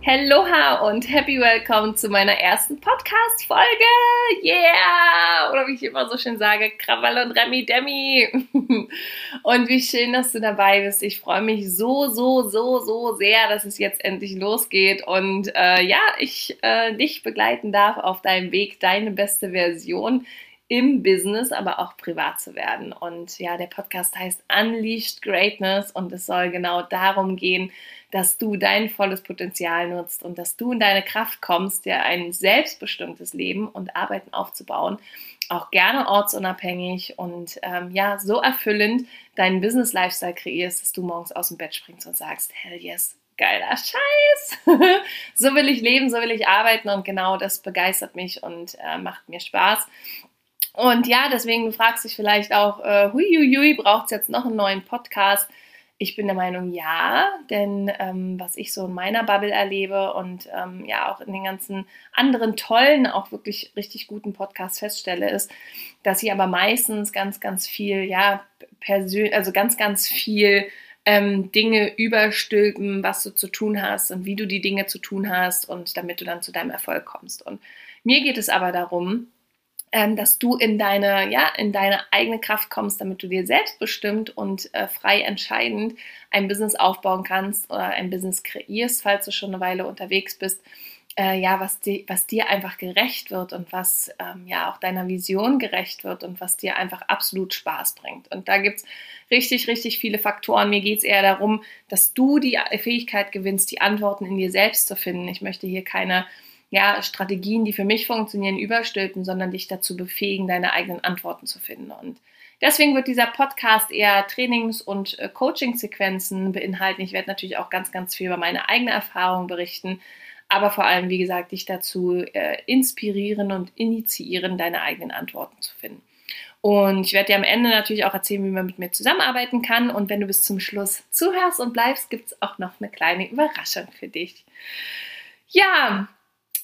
Helloha und happy welcome zu meiner ersten Podcast-Folge. Yeah! Oder wie ich immer so schön sage, Krawall und Remi Demi. Und wie schön, dass du dabei bist. Ich freue mich so, so, so, so sehr, dass es jetzt endlich losgeht und äh, ja, ich äh, dich begleiten darf auf deinem Weg, deine beste Version im Business, aber auch privat zu werden. Und ja, der Podcast heißt Unleashed Greatness und es soll genau darum gehen, dass du dein volles Potenzial nutzt und dass du in deine Kraft kommst, dir ein selbstbestimmtes Leben und Arbeiten aufzubauen, auch gerne ortsunabhängig und ähm, ja, so erfüllend deinen Business-Lifestyle kreierst, dass du morgens aus dem Bett springst und sagst, hell yes, geiler Scheiß. so will ich leben, so will ich arbeiten und genau das begeistert mich und äh, macht mir Spaß. Und ja, deswegen du fragst dich vielleicht auch, äh, huiuiui, braucht es jetzt noch einen neuen Podcast? Ich bin der Meinung, ja, denn ähm, was ich so in meiner Bubble erlebe und ähm, ja auch in den ganzen anderen tollen, auch wirklich richtig guten Podcasts feststelle, ist, dass sie aber meistens ganz, ganz viel, ja, persönlich, also ganz, ganz viel ähm, Dinge überstülpen, was du zu tun hast und wie du die Dinge zu tun hast und damit du dann zu deinem Erfolg kommst. Und mir geht es aber darum, ähm, dass du in deine, ja, in deine eigene Kraft kommst, damit du dir selbstbestimmt und äh, frei entscheidend ein Business aufbauen kannst oder ein Business kreierst, falls du schon eine Weile unterwegs bist. Äh, ja, was, die, was dir einfach gerecht wird und was ähm, ja auch deiner Vision gerecht wird und was dir einfach absolut Spaß bringt. Und da gibt es richtig, richtig viele Faktoren. Mir geht es eher darum, dass du die Fähigkeit gewinnst, die Antworten in dir selbst zu finden. Ich möchte hier keine ja, Strategien, die für mich funktionieren, überstülpen, sondern dich dazu befähigen, deine eigenen Antworten zu finden. Und deswegen wird dieser Podcast eher Trainings- und äh, Coaching-Sequenzen beinhalten. Ich werde natürlich auch ganz, ganz viel über meine eigene Erfahrung berichten, aber vor allem, wie gesagt, dich dazu äh, inspirieren und initiieren, deine eigenen Antworten zu finden. Und ich werde dir am Ende natürlich auch erzählen, wie man mit mir zusammenarbeiten kann. Und wenn du bis zum Schluss zuhörst und bleibst, gibt es auch noch eine kleine Überraschung für dich. Ja,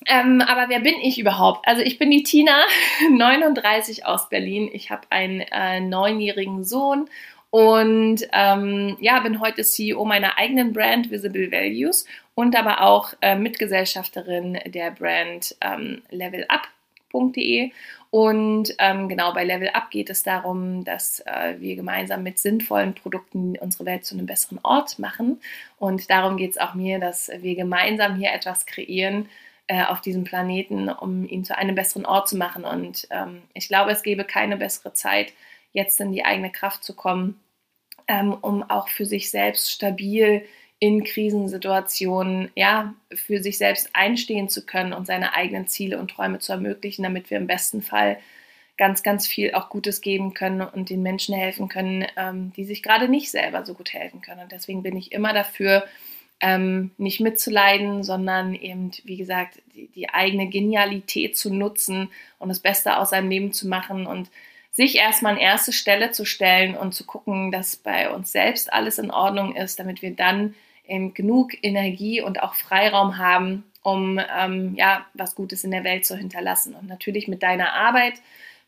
ähm, aber wer bin ich überhaupt? Also ich bin die Tina, 39 aus Berlin. Ich habe einen äh, neunjährigen Sohn und ähm, ja, bin heute CEO meiner eigenen Brand Visible Values und aber auch äh, Mitgesellschafterin der Brand ähm, levelup.de. Und ähm, genau bei Level Up geht es darum, dass äh, wir gemeinsam mit sinnvollen Produkten unsere Welt zu einem besseren Ort machen. Und darum geht es auch mir, dass wir gemeinsam hier etwas kreieren, äh, auf diesem Planeten, um ihn zu einem besseren Ort zu machen. Und ähm, ich glaube, es gäbe keine bessere Zeit, jetzt in die eigene Kraft zu kommen, ähm, um auch für sich selbst stabil in Krisensituationen, ja, für sich selbst einstehen zu können und seine eigenen Ziele und Träume zu ermöglichen, damit wir im besten Fall ganz, ganz viel auch Gutes geben können und den Menschen helfen können, ähm, die sich gerade nicht selber so gut helfen können. Und deswegen bin ich immer dafür, ähm, nicht mitzuleiden, sondern eben, wie gesagt, die, die, eigene Genialität zu nutzen und das Beste aus seinem Leben zu machen und sich erstmal an erste Stelle zu stellen und zu gucken, dass bei uns selbst alles in Ordnung ist, damit wir dann eben genug Energie und auch Freiraum haben, um ähm, ja was Gutes in der Welt zu hinterlassen. Und natürlich mit deiner Arbeit,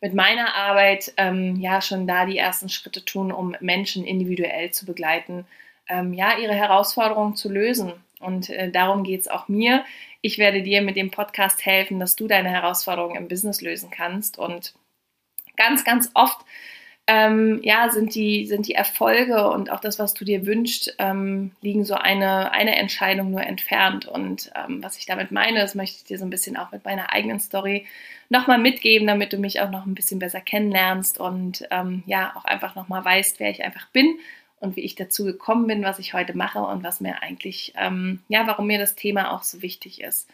mit meiner Arbeit ähm, ja schon da die ersten Schritte tun, um Menschen individuell zu begleiten ähm, ja, ihre Herausforderungen zu lösen. Und äh, darum geht es auch mir. Ich werde dir mit dem Podcast helfen, dass du deine Herausforderungen im Business lösen kannst. Und ganz, ganz oft ähm, ja, sind, die, sind die Erfolge und auch das, was du dir wünschst, ähm, liegen so eine, eine Entscheidung nur entfernt. Und ähm, was ich damit meine, das möchte ich dir so ein bisschen auch mit meiner eigenen Story nochmal mitgeben, damit du mich auch noch ein bisschen besser kennenlernst und ähm, ja, auch einfach nochmal weißt, wer ich einfach bin und wie ich dazu gekommen bin, was ich heute mache und was mir eigentlich, ähm, ja, warum mir das Thema auch so wichtig ist.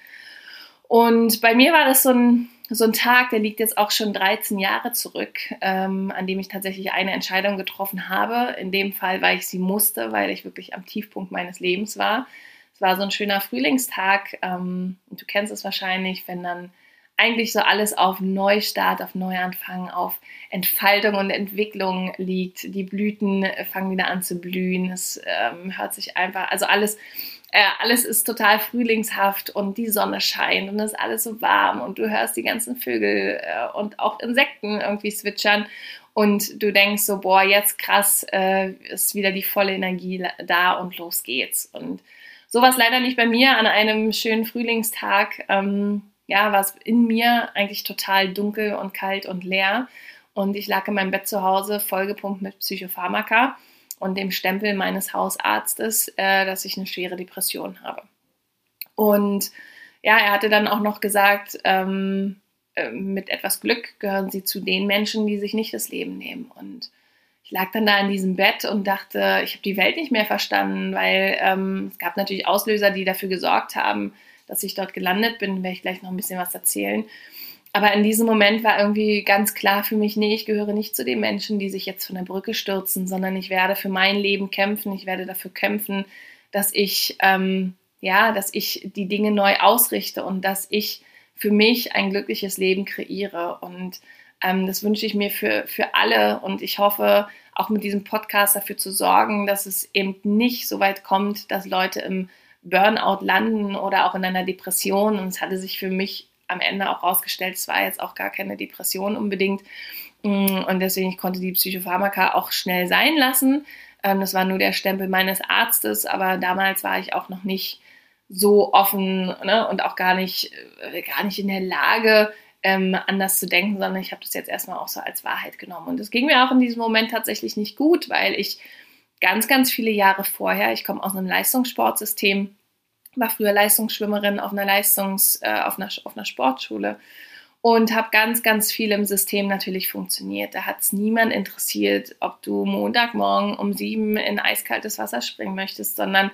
Und bei mir war das so ein, so ein Tag, der liegt jetzt auch schon 13 Jahre zurück, ähm, an dem ich tatsächlich eine Entscheidung getroffen habe. In dem Fall, weil ich sie musste, weil ich wirklich am Tiefpunkt meines Lebens war. Es war so ein schöner Frühlingstag. Ähm, du kennst es wahrscheinlich, wenn dann eigentlich so alles auf Neustart, auf Neuanfang, auf Entfaltung und Entwicklung liegt. Die Blüten fangen wieder an zu blühen. Es ähm, hört sich einfach, also alles äh, alles ist total frühlingshaft und die Sonne scheint und es ist alles so warm und du hörst die ganzen Vögel äh, und auch Insekten irgendwie zwitschern und du denkst so, boah, jetzt krass, äh, ist wieder die volle Energie da und los geht's. Und sowas leider nicht bei mir an einem schönen Frühlingstag. Ähm, ja, war es in mir eigentlich total dunkel und kalt und leer. Und ich lag in meinem Bett zu Hause, vollgepumpt mit Psychopharmaka und dem Stempel meines Hausarztes, äh, dass ich eine schwere Depression habe. Und ja, er hatte dann auch noch gesagt, ähm, äh, mit etwas Glück gehören sie zu den Menschen, die sich nicht das Leben nehmen. Und ich lag dann da in diesem Bett und dachte, ich habe die Welt nicht mehr verstanden, weil ähm, es gab natürlich Auslöser, die dafür gesorgt haben, dass ich dort gelandet bin. Werde ich gleich noch ein bisschen was erzählen. Aber in diesem Moment war irgendwie ganz klar für mich, nee, ich gehöre nicht zu den Menschen, die sich jetzt von der Brücke stürzen, sondern ich werde für mein Leben kämpfen. Ich werde dafür kämpfen, dass ich, ähm, ja, dass ich die Dinge neu ausrichte und dass ich für mich ein glückliches Leben kreiere. Und ähm, das wünsche ich mir für, für alle. Und ich hoffe, auch mit diesem Podcast dafür zu sorgen, dass es eben nicht so weit kommt, dass Leute im Burnout landen oder auch in einer Depression. Und es hatte sich für mich am Ende auch rausgestellt, es war jetzt auch gar keine Depression unbedingt. Mm, und deswegen ich konnte die Psychopharmaka auch schnell sein lassen. Ähm, das war nur der Stempel meines Arztes, aber damals war ich auch noch nicht so offen ne, und auch gar nicht, äh, gar nicht in der Lage, ähm, anders zu denken, sondern ich habe das jetzt erstmal auch so als Wahrheit genommen. Und es ging mir auch in diesem Moment tatsächlich nicht gut, weil ich ganz, ganz viele Jahre vorher, ich komme aus einem Leistungssportsystem, war früher Leistungsschwimmerin auf einer Leistungs, äh, auf, einer, auf einer Sportschule und habe ganz, ganz viel im System natürlich funktioniert. Da hat es niemand interessiert, ob du Montagmorgen um sieben in eiskaltes Wasser springen möchtest, sondern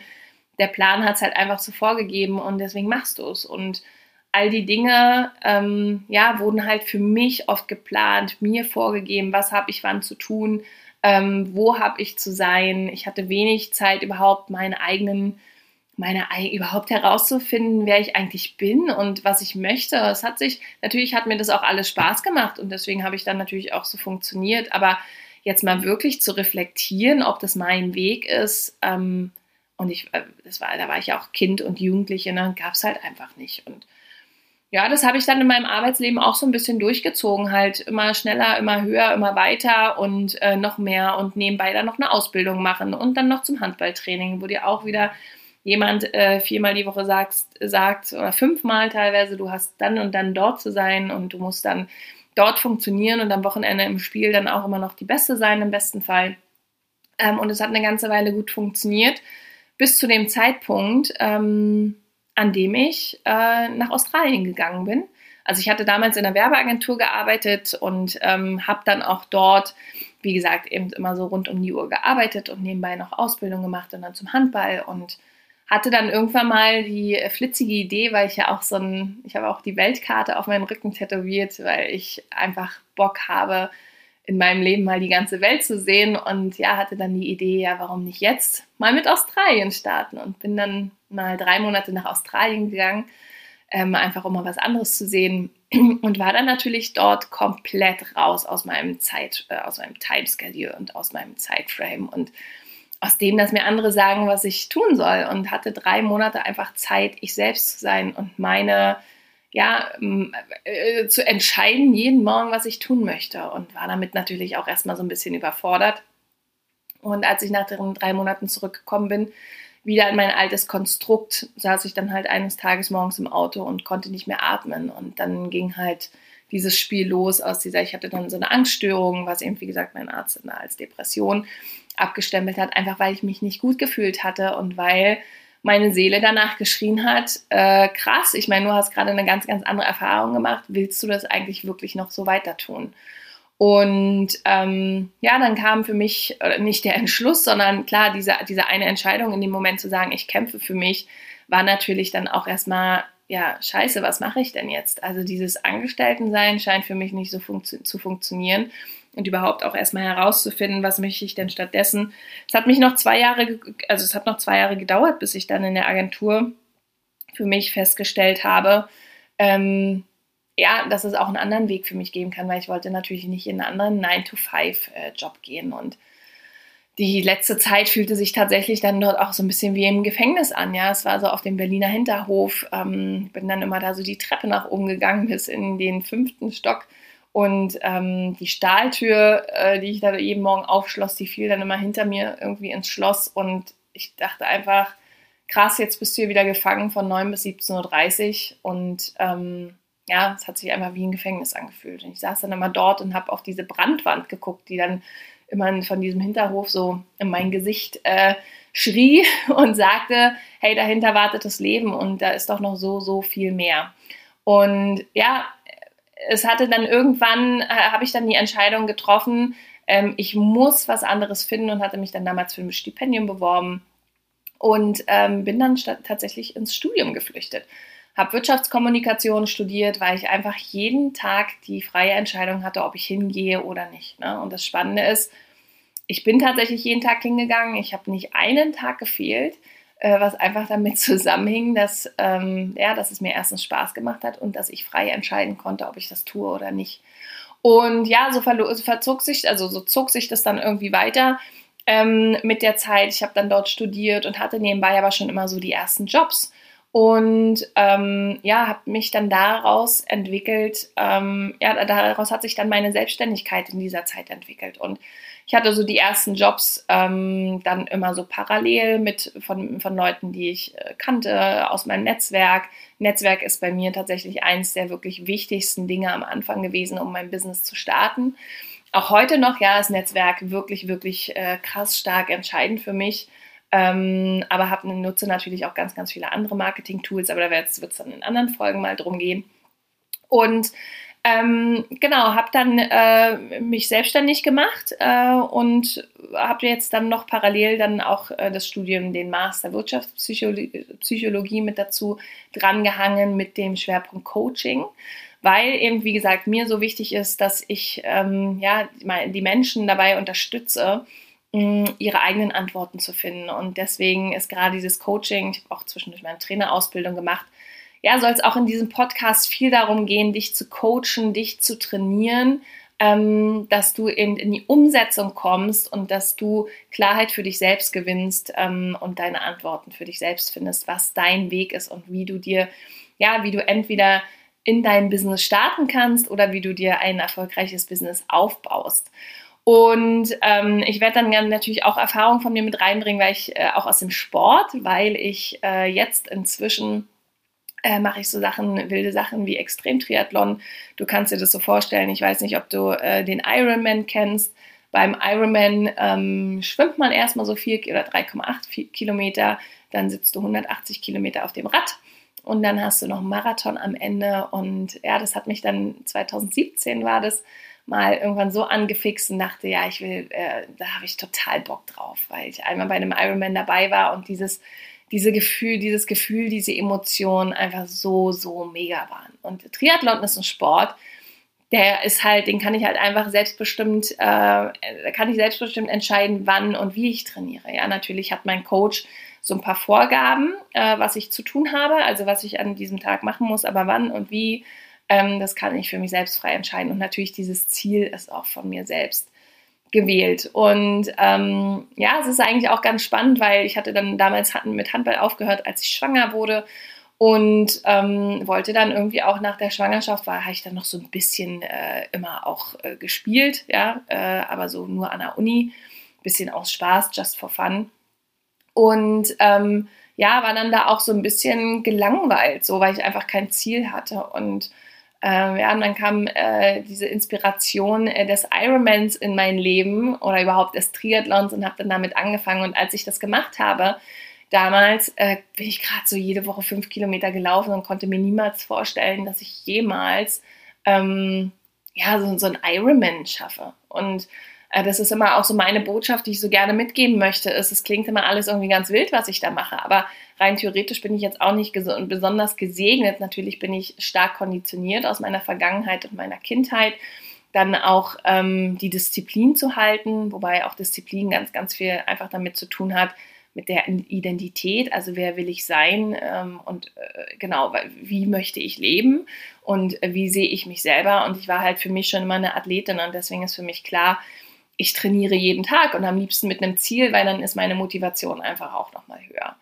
der Plan hat es halt einfach so vorgegeben und deswegen machst du es. Und all die Dinge, ähm, ja, wurden halt für mich oft geplant, mir vorgegeben, was habe ich wann zu tun, ähm, wo habe ich zu sein. Ich hatte wenig Zeit überhaupt meine eigenen meine überhaupt herauszufinden, wer ich eigentlich bin und was ich möchte. Es hat sich, natürlich hat mir das auch alles Spaß gemacht und deswegen habe ich dann natürlich auch so funktioniert. Aber jetzt mal wirklich zu reflektieren, ob das mein Weg ist, ähm, und ich, äh, das war, da war ich ja auch Kind und Jugendliche, ne, gab es halt einfach nicht. Und ja, das habe ich dann in meinem Arbeitsleben auch so ein bisschen durchgezogen, halt immer schneller, immer höher, immer weiter und äh, noch mehr und nebenbei dann noch eine Ausbildung machen und dann noch zum Handballtraining, wo dir auch wieder jemand äh, viermal die Woche sagst, sagt oder fünfmal teilweise, du hast dann und dann dort zu sein und du musst dann dort funktionieren und am Wochenende im Spiel dann auch immer noch die Beste sein im besten Fall. Ähm, und es hat eine ganze Weile gut funktioniert, bis zu dem Zeitpunkt, ähm, an dem ich äh, nach Australien gegangen bin. Also ich hatte damals in einer Werbeagentur gearbeitet und ähm, habe dann auch dort, wie gesagt, eben immer so rund um die Uhr gearbeitet und nebenbei noch Ausbildung gemacht und dann zum Handball und hatte dann irgendwann mal die flitzige Idee, weil ich ja auch so ein, ich habe auch die Weltkarte auf meinen Rücken tätowiert, weil ich einfach Bock habe, in meinem Leben mal die ganze Welt zu sehen und ja, hatte dann die Idee, ja, warum nicht jetzt mal mit Australien starten und bin dann mal drei Monate nach Australien gegangen, ähm, einfach um mal was anderes zu sehen. Und war dann natürlich dort komplett raus aus meinem Zeit, äh, aus meinem Timeschedule und aus meinem Zeitframe. Und aus dem, dass mir andere sagen, was ich tun soll und hatte drei Monate einfach Zeit, ich selbst zu sein und meine, ja, äh, zu entscheiden jeden Morgen, was ich tun möchte. Und war damit natürlich auch erstmal so ein bisschen überfordert. Und als ich nach den drei Monaten zurückgekommen bin, wieder in mein altes Konstrukt, saß ich dann halt eines Tages morgens im Auto und konnte nicht mehr atmen und dann ging halt dieses Spiel los aus dieser, ich hatte dann so eine Angststörung, was eben, wie gesagt, mein Arzt als Depression abgestempelt hat, einfach weil ich mich nicht gut gefühlt hatte und weil meine Seele danach geschrien hat, äh, krass, ich meine, du hast gerade eine ganz, ganz andere Erfahrung gemacht, willst du das eigentlich wirklich noch so weiter tun? Und ähm, ja, dann kam für mich nicht der Entschluss, sondern klar, diese, diese eine Entscheidung in dem Moment zu sagen, ich kämpfe für mich, war natürlich dann auch erstmal ja, scheiße, was mache ich denn jetzt? Also dieses Angestelltensein scheint für mich nicht so funktio zu funktionieren und überhaupt auch erstmal herauszufinden, was möchte ich denn stattdessen. Es hat mich noch zwei Jahre, also es hat noch zwei Jahre gedauert, bis ich dann in der Agentur für mich festgestellt habe, ähm, ja, dass es auch einen anderen Weg für mich geben kann, weil ich wollte natürlich nicht in einen anderen 9-to-5-Job äh, gehen und die letzte Zeit fühlte sich tatsächlich dann dort auch so ein bisschen wie im Gefängnis an. Ja, es war so auf dem Berliner Hinterhof. Ähm, bin dann immer da so die Treppe nach oben gegangen bis in den fünften Stock. Und ähm, die Stahltür, äh, die ich da jeden Morgen aufschloss, die fiel dann immer hinter mir irgendwie ins Schloss. Und ich dachte einfach, krass, jetzt bist du hier wieder gefangen von 9 bis 17.30 Uhr. Und ähm, ja, es hat sich einfach wie ein Gefängnis angefühlt. Und ich saß dann immer dort und habe auf diese Brandwand geguckt, die dann immer von diesem Hinterhof so in mein Gesicht äh, schrie und sagte, hey, dahinter wartet das Leben und da ist doch noch so, so viel mehr. Und ja, es hatte dann irgendwann, äh, habe ich dann die Entscheidung getroffen, ähm, ich muss was anderes finden und hatte mich dann damals für ein Stipendium beworben und ähm, bin dann tatsächlich ins Studium geflüchtet habe Wirtschaftskommunikation studiert, weil ich einfach jeden Tag die freie Entscheidung hatte, ob ich hingehe oder nicht. Ne? Und das Spannende ist, ich bin tatsächlich jeden Tag hingegangen. Ich habe nicht einen Tag gefehlt, äh, was einfach damit zusammenhing, dass, ähm, ja, dass es mir erstens Spaß gemacht hat und dass ich frei entscheiden konnte, ob ich das tue oder nicht. Und ja, so verzog sich, also so zog sich das dann irgendwie weiter ähm, mit der Zeit. Ich habe dann dort studiert und hatte nebenbei aber schon immer so die ersten Jobs und ähm, ja, habe mich dann daraus entwickelt, ähm, ja, daraus hat sich dann meine Selbstständigkeit in dieser Zeit entwickelt. Und ich hatte so die ersten Jobs ähm, dann immer so parallel mit von, von Leuten, die ich äh, kannte aus meinem Netzwerk. Netzwerk ist bei mir tatsächlich eines der wirklich wichtigsten Dinge am Anfang gewesen, um mein Business zu starten. Auch heute noch, ja, ist Netzwerk wirklich, wirklich äh, krass stark entscheidend für mich. Ähm, aber hab, nutze natürlich auch ganz, ganz viele andere Marketing-Tools, aber da wird es dann in anderen Folgen mal drum gehen. Und ähm, genau, habe dann äh, mich selbstständig gemacht äh, und habe jetzt dann noch parallel dann auch äh, das Studium, den Master Wirtschaftspsychologie mit dazu drangehangen mit dem Schwerpunkt Coaching weil eben, wie gesagt, mir so wichtig ist, dass ich ähm, ja, die Menschen dabei unterstütze, ihre eigenen Antworten zu finden. Und deswegen ist gerade dieses Coaching, ich habe auch zwischendurch meine Trainerausbildung gemacht, ja, soll es auch in diesem Podcast viel darum gehen, dich zu coachen, dich zu trainieren, ähm, dass du eben in die Umsetzung kommst und dass du Klarheit für dich selbst gewinnst ähm, und deine Antworten für dich selbst findest, was dein Weg ist und wie du dir, ja, wie du entweder in dein Business starten kannst oder wie du dir ein erfolgreiches Business aufbaust. Und ähm, ich werde dann gerne natürlich auch Erfahrungen von mir mit reinbringen, weil ich äh, auch aus dem Sport, weil ich äh, jetzt inzwischen äh, mache ich so Sachen, wilde Sachen wie Extremtriathlon. Du kannst dir das so vorstellen. Ich weiß nicht, ob du äh, den Ironman kennst. Beim Ironman ähm, schwimmt man erstmal so viel oder 3,8 Kilometer, dann sitzt du 180 Kilometer auf dem Rad und dann hast du noch einen Marathon am Ende. Und ja, das hat mich dann 2017 war das mal irgendwann so angefixt und dachte, ja, ich will, äh, da habe ich total Bock drauf, weil ich einmal bei einem Ironman dabei war und dieses, diese Gefühl, dieses Gefühl, diese Emotionen einfach so, so mega waren. Und Triathlon ist ein Sport, der ist halt, den kann ich halt einfach selbstbestimmt, äh, kann ich selbstbestimmt entscheiden, wann und wie ich trainiere. Ja, natürlich hat mein Coach so ein paar Vorgaben, äh, was ich zu tun habe, also was ich an diesem Tag machen muss, aber wann und wie ähm, das kann ich für mich selbst frei entscheiden. Und natürlich dieses Ziel ist auch von mir selbst gewählt. Und ähm, ja, es ist eigentlich auch ganz spannend, weil ich hatte dann damals mit Handball aufgehört, als ich schwanger wurde und ähm, wollte dann irgendwie auch nach der Schwangerschaft, war habe ich dann noch so ein bisschen äh, immer auch äh, gespielt, ja, äh, aber so nur an der Uni, bisschen aus Spaß, just for fun. Und ähm, ja, war dann da auch so ein bisschen gelangweilt, so weil ich einfach kein Ziel hatte und äh, ja, und dann kam äh, diese Inspiration äh, des Ironmans in mein Leben oder überhaupt des Triathlons und habe dann damit angefangen. Und als ich das gemacht habe, damals äh, bin ich gerade so jede Woche fünf Kilometer gelaufen und konnte mir niemals vorstellen, dass ich jemals ähm, ja, so, so ein Ironman schaffe. Und das ist immer auch so meine Botschaft, die ich so gerne mitgeben möchte, ist, es klingt immer alles irgendwie ganz wild, was ich da mache, aber rein theoretisch bin ich jetzt auch nicht besonders gesegnet. Natürlich bin ich stark konditioniert aus meiner Vergangenheit und meiner Kindheit. Dann auch ähm, die Disziplin zu halten, wobei auch Disziplin ganz, ganz viel einfach damit zu tun hat, mit der Identität, also wer will ich sein ähm, und äh, genau, wie möchte ich leben und äh, wie sehe ich mich selber. Und ich war halt für mich schon immer eine Athletin und deswegen ist für mich klar, ich trainiere jeden Tag und am liebsten mit einem Ziel, weil dann ist meine Motivation einfach auch nochmal höher.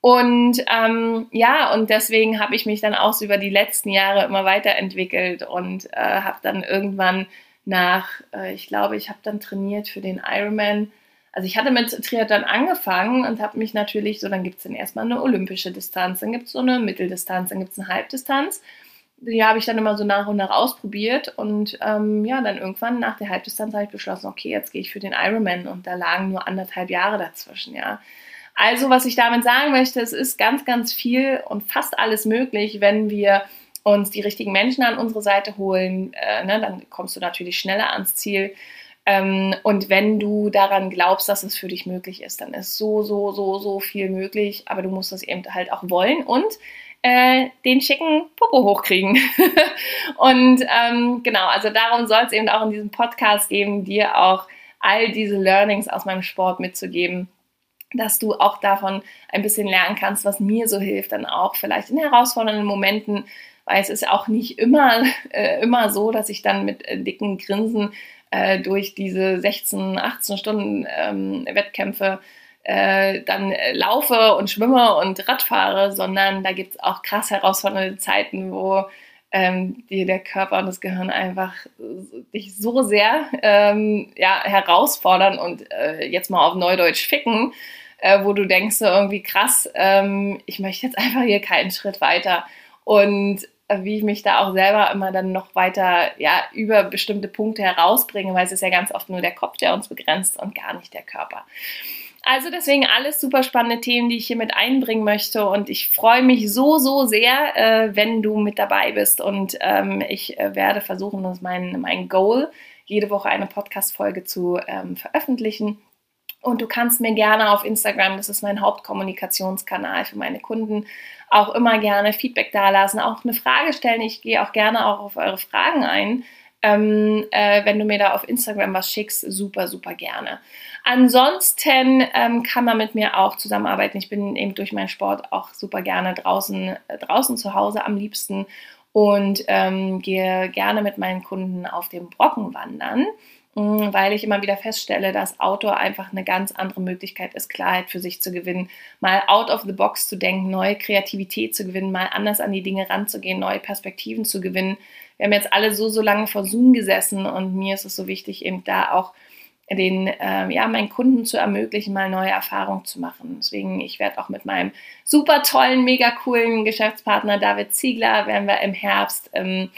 Und ähm, ja, und deswegen habe ich mich dann auch so über die letzten Jahre immer weiterentwickelt und äh, habe dann irgendwann nach, äh, ich glaube, ich habe dann trainiert für den Ironman. Also ich hatte mit Triathlon angefangen und habe mich natürlich so, dann gibt es dann erstmal eine olympische Distanz, dann gibt es so eine Mitteldistanz, dann gibt es eine Halbdistanz die habe ich dann immer so nach und nach ausprobiert und ähm, ja, dann irgendwann nach der Halbdistanz habe ich beschlossen, okay, jetzt gehe ich für den Ironman und da lagen nur anderthalb Jahre dazwischen, ja. Also, was ich damit sagen möchte, es ist ganz, ganz viel und fast alles möglich, wenn wir uns die richtigen Menschen an unsere Seite holen, äh, ne, dann kommst du natürlich schneller ans Ziel. Ähm, und wenn du daran glaubst, dass es für dich möglich ist, dann ist so, so, so, so viel möglich, aber du musst das eben halt auch wollen und äh, den schicken Popo hochkriegen. und ähm, genau, also darum soll es eben auch in diesem Podcast geben, dir auch all diese Learnings aus meinem Sport mitzugeben, dass du auch davon ein bisschen lernen kannst, was mir so hilft, dann auch vielleicht in herausfordernden Momenten, weil es ist auch nicht immer, äh, immer so, dass ich dann mit äh, dicken Grinsen äh, durch diese 16, 18 Stunden ähm, Wettkämpfe äh, dann äh, laufe und schwimme und Radfahre, sondern da gibt es auch krass herausfordernde Zeiten, wo ähm, dir der Körper und das Gehirn einfach dich so sehr ähm, ja, herausfordern und äh, jetzt mal auf Neudeutsch ficken, äh, wo du denkst so irgendwie krass, ähm, ich möchte jetzt einfach hier keinen Schritt weiter. Und äh, wie ich mich da auch selber immer dann noch weiter ja, über bestimmte Punkte herausbringe, weil es ist ja ganz oft nur der Kopf, der uns begrenzt und gar nicht der Körper. Also deswegen alles super spannende Themen, die ich hier mit einbringen möchte. Und ich freue mich so, so sehr, äh, wenn du mit dabei bist. Und ähm, ich äh, werde versuchen, das ist mein, mein Goal, jede Woche eine Podcast-Folge zu ähm, veröffentlichen. Und du kannst mir gerne auf Instagram, das ist mein Hauptkommunikationskanal für meine Kunden, auch immer gerne Feedback dalassen, auch eine Frage stellen. Ich gehe auch gerne auch auf eure Fragen ein. Ähm, äh, wenn du mir da auf Instagram was schickst, super, super gerne. Ansonsten ähm, kann man mit mir auch zusammenarbeiten. Ich bin eben durch meinen Sport auch super gerne draußen, äh, draußen zu Hause am liebsten und ähm, gehe gerne mit meinen Kunden auf dem Brocken wandern, weil ich immer wieder feststelle, dass Outdoor einfach eine ganz andere Möglichkeit ist, Klarheit für sich zu gewinnen, mal out of the box zu denken, neue Kreativität zu gewinnen, mal anders an die Dinge ranzugehen, neue Perspektiven zu gewinnen. Wir haben jetzt alle so, so lange vor Zoom gesessen und mir ist es so wichtig, eben da auch den, äh, ja, meinen Kunden zu ermöglichen, mal neue Erfahrungen zu machen. Deswegen, ich werde auch mit meinem super tollen, mega coolen Geschäftspartner David Ziegler, werden wir im Herbst ähm,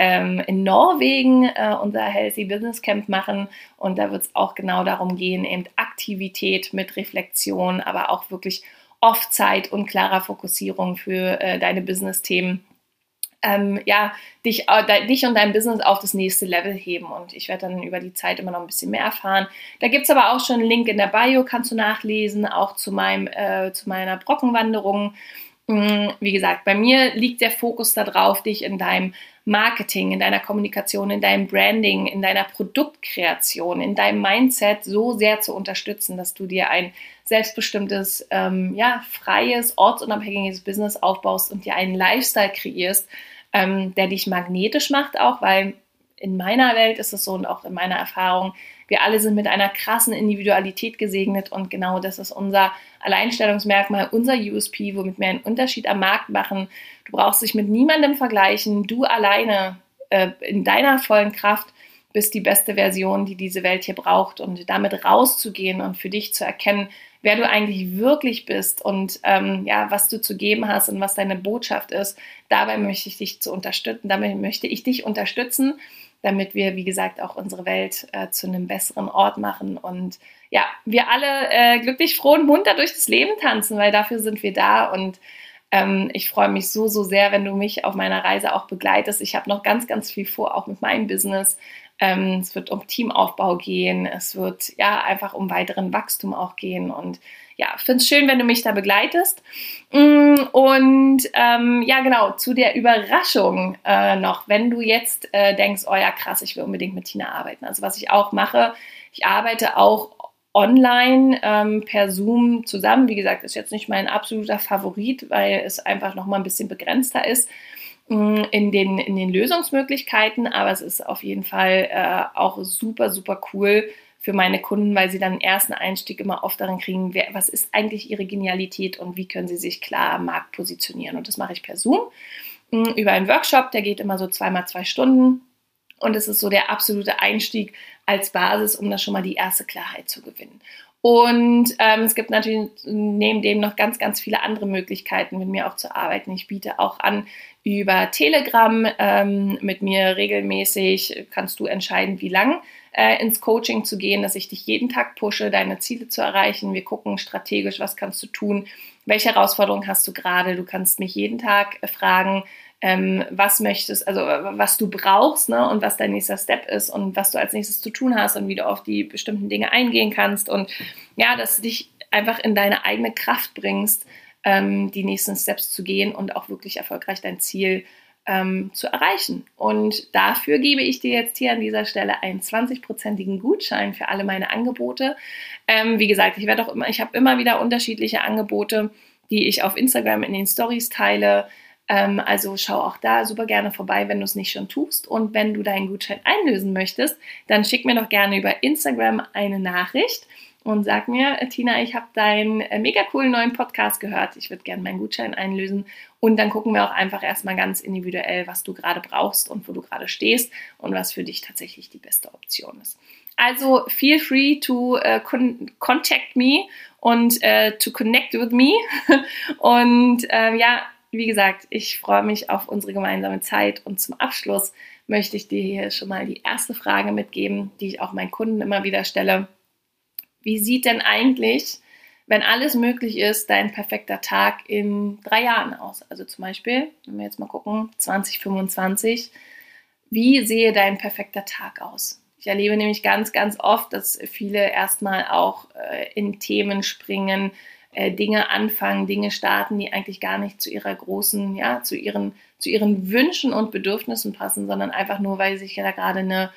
ähm, in Norwegen äh, unser Healthy Business Camp machen. Und da wird es auch genau darum gehen, eben Aktivität mit Reflexion, aber auch wirklich Off-Zeit und klarer Fokussierung für äh, deine Business-Themen ähm, ja, dich, äh, dich und dein Business auf das nächste Level heben. Und ich werde dann über die Zeit immer noch ein bisschen mehr erfahren. Da gibt es aber auch schon einen Link in der Bio, kannst du nachlesen, auch zu, meinem, äh, zu meiner Brockenwanderung. Mhm, wie gesagt, bei mir liegt der Fokus darauf, dich in deinem Marketing, in deiner Kommunikation, in deinem Branding, in deiner Produktkreation, in deinem Mindset so sehr zu unterstützen, dass du dir ein selbstbestimmtes, ähm, ja, freies, ortsunabhängiges Business aufbaust und dir einen Lifestyle kreierst, ähm, der dich magnetisch macht, auch weil in meiner Welt ist es so und auch in meiner Erfahrung, wir alle sind mit einer krassen Individualität gesegnet und genau das ist unser Alleinstellungsmerkmal, unser USP, womit wir einen Unterschied am Markt machen. Du brauchst dich mit niemandem vergleichen, du alleine äh, in deiner vollen Kraft bist die beste Version, die diese Welt hier braucht und damit rauszugehen und für dich zu erkennen, wer du eigentlich wirklich bist und ähm, ja, was du zu geben hast und was deine Botschaft ist. Dabei möchte ich dich zu unterstützen, damit möchte ich dich unterstützen, damit wir, wie gesagt, auch unsere Welt äh, zu einem besseren Ort machen und ja, wir alle äh, glücklich, froh und munter durch das Leben tanzen, weil dafür sind wir da und ähm, ich freue mich so, so sehr, wenn du mich auf meiner Reise auch begleitest. Ich habe noch ganz, ganz viel vor, auch mit meinem Business. Ähm, es wird um Teamaufbau gehen. Es wird ja einfach um weiteren Wachstum auch gehen. Und ja, finde es schön, wenn du mich da begleitest. Mm, und ähm, ja, genau, zu der Überraschung äh, noch, wenn du jetzt äh, denkst, oh ja, krass, ich will unbedingt mit Tina arbeiten. Also was ich auch mache, ich arbeite auch online ähm, per Zoom zusammen. Wie gesagt, ist jetzt nicht mein absoluter Favorit, weil es einfach noch mal ein bisschen begrenzter ist mm, in den, in den Lösungsmöglichkeiten, aber es ist auf jeden Fall äh, auch super, super cool für meine Kunden, weil sie dann einen ersten Einstieg immer oft darin kriegen, wer, was ist eigentlich ihre Genialität und wie können sie sich klar am Markt positionieren. Und das mache ich per Zoom mm, über einen Workshop, der geht immer so zweimal zwei Stunden. Und es ist so der absolute Einstieg als Basis, um da schon mal die erste Klarheit zu gewinnen. Und ähm, es gibt natürlich neben dem noch ganz, ganz viele andere Möglichkeiten, mit mir auch zu arbeiten. Ich biete auch an über Telegram ähm, mit mir regelmäßig. Kannst du entscheiden, wie lang äh, ins Coaching zu gehen, dass ich dich jeden Tag pushe, deine Ziele zu erreichen. Wir gucken strategisch, was kannst du tun, welche Herausforderungen hast du gerade. Du kannst mich jeden Tag äh, fragen, ähm, was möchtest, also äh, was du brauchst ne, und was dein nächster Step ist und was du als nächstes zu tun hast und wie du auf die bestimmten Dinge eingehen kannst und ja, dass du dich einfach in deine eigene Kraft bringst, ähm, die nächsten Steps zu gehen und auch wirklich erfolgreich dein Ziel ähm, zu erreichen. Und dafür gebe ich dir jetzt hier an dieser Stelle einen 20-prozentigen Gutschein für alle meine Angebote. Ähm, wie gesagt, ich werde auch immer, ich habe immer wieder unterschiedliche Angebote, die ich auf Instagram in den Stories teile. Ähm, also schau auch da super gerne vorbei, wenn du es nicht schon tust. Und wenn du deinen Gutschein einlösen möchtest, dann schick mir doch gerne über Instagram eine Nachricht und sag mir, Tina, ich habe deinen äh, mega coolen neuen Podcast gehört. Ich würde gerne meinen Gutschein einlösen. Und dann gucken wir auch einfach erstmal ganz individuell, was du gerade brauchst und wo du gerade stehst und was für dich tatsächlich die beste Option ist. Also feel free to uh, con contact me und uh, to connect with me. und uh, ja, wie gesagt, ich freue mich auf unsere gemeinsame Zeit und zum Abschluss möchte ich dir hier schon mal die erste Frage mitgeben, die ich auch meinen Kunden immer wieder stelle. Wie sieht denn eigentlich, wenn alles möglich ist, dein perfekter Tag in drei Jahren aus? Also zum Beispiel, wenn wir jetzt mal gucken, 2025, wie sehe dein perfekter Tag aus? Ich erlebe nämlich ganz, ganz oft, dass viele erstmal auch äh, in Themen springen, äh, Dinge anfangen, Dinge starten, die eigentlich gar nicht zu ihrer großen, ja, zu ihren, zu ihren Wünschen und Bedürfnissen passen, sondern einfach nur, weil sich da gerade eine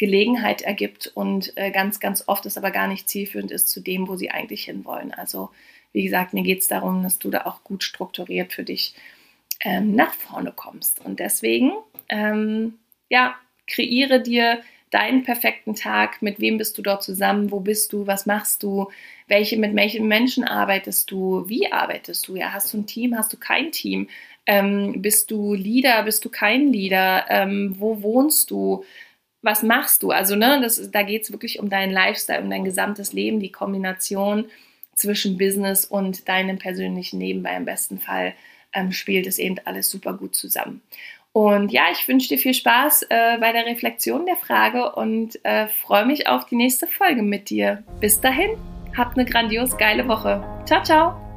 Gelegenheit ergibt und äh, ganz, ganz oft es aber gar nicht zielführend ist zu dem, wo sie eigentlich hinwollen. Also wie gesagt, mir geht es darum, dass du da auch gut strukturiert für dich ähm, nach vorne kommst. Und deswegen, ähm, ja, kreiere dir deinen perfekten Tag, mit wem bist du dort zusammen, wo bist du, was machst du, welche, mit welchen Menschen arbeitest du, wie arbeitest du, ja, hast du ein Team, hast du kein Team, ähm, bist du Leader, bist du kein Leader, ähm, wo wohnst du, was machst du, also ne, das, da geht es wirklich um deinen Lifestyle, um dein gesamtes Leben, die Kombination zwischen Business und deinem persönlichen Leben, weil im besten Fall ähm, spielt es eben alles super gut zusammen. Und ja, ich wünsche dir viel Spaß äh, bei der Reflexion der Frage und äh, freue mich auf die nächste Folge mit dir. Bis dahin, habt eine grandios geile Woche. Ciao, ciao!